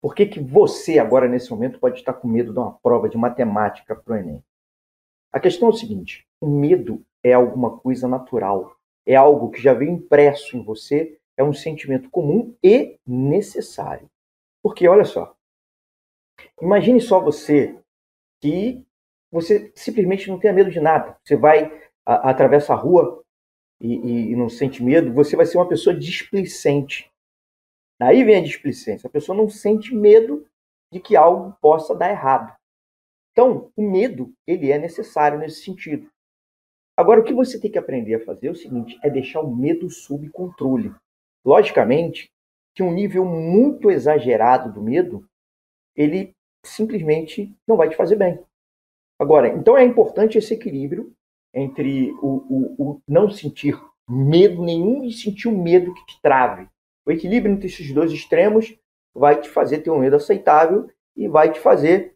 Por que, que você, agora nesse momento, pode estar com medo de uma prova de matemática para o Enem? A questão é o seguinte: o medo é alguma coisa natural, é algo que já vem impresso em você, é um sentimento comum e necessário. Porque, olha só, imagine só você que você simplesmente não tenha medo de nada. Você vai, atravessa a rua e, e, e não sente medo, você vai ser uma pessoa displicente. Daí vem a displicência. A pessoa não sente medo de que algo possa dar errado. Então, o medo, ele é necessário nesse sentido. Agora, o que você tem que aprender a fazer é o seguinte, é deixar o medo sob controle. Logicamente, que um nível muito exagerado do medo, ele simplesmente não vai te fazer bem. Agora, então é importante esse equilíbrio entre o, o, o não sentir medo nenhum e sentir o medo que te trave. O equilíbrio entre esses dois extremos vai te fazer ter um medo aceitável e vai te fazer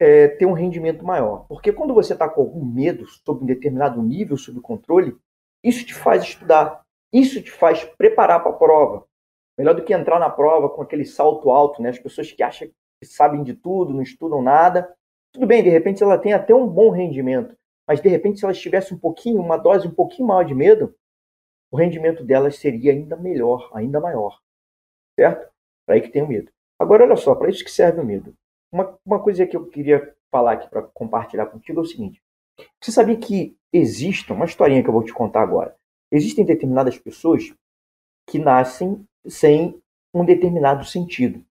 é, ter um rendimento maior. Porque quando você está com algum medo sobre um determinado nível, sob controle, isso te faz estudar, isso te faz preparar para a prova. Melhor do que entrar na prova com aquele salto alto, né? As pessoas que acham que sabem de tudo, não estudam nada. Tudo bem, de repente ela tem até um bom rendimento, mas de repente se ela tivesse um pouquinho, uma dose um pouquinho maior de medo, o rendimento delas seria ainda melhor, ainda maior. Certo? Para aí que tem o medo. Agora, olha só, para isso que serve o medo. Uma, uma coisa que eu queria falar aqui para compartilhar contigo é o seguinte: você sabia que existe uma historinha que eu vou te contar agora? Existem determinadas pessoas que nascem sem um determinado sentido.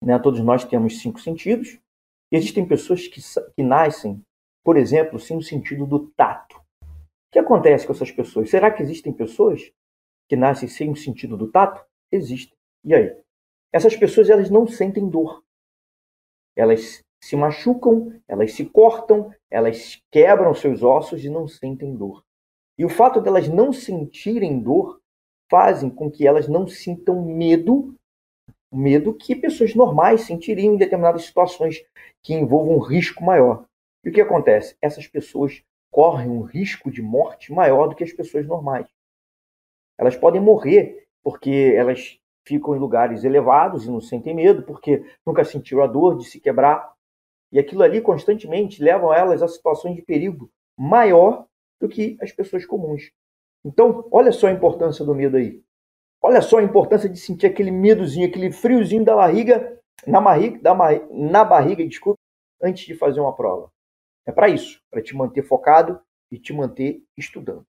Né? Todos nós temos cinco sentidos. Existem pessoas que, que nascem, por exemplo, sem o sentido do tato que acontece com essas pessoas? Será que existem pessoas que nascem sem o sentido do tato? Existem. E aí? Essas pessoas elas não sentem dor. Elas se machucam, elas se cortam, elas quebram seus ossos e não sentem dor. E o fato delas não sentirem dor fazem com que elas não sintam medo, medo que pessoas normais sentiriam em determinadas situações que envolvam um risco maior. E o que acontece? Essas pessoas correm um risco de morte maior do que as pessoas normais. Elas podem morrer porque elas ficam em lugares elevados e não sentem medo, porque nunca sentiram a dor de se quebrar. E aquilo ali constantemente leva elas a situações de perigo maior do que as pessoas comuns. Então, olha só a importância do medo aí. Olha só a importância de sentir aquele medozinho, aquele friozinho da barriga, na barriga, da, na barriga, desculpa, antes de fazer uma prova. É para isso, para te manter focado e te manter estudando.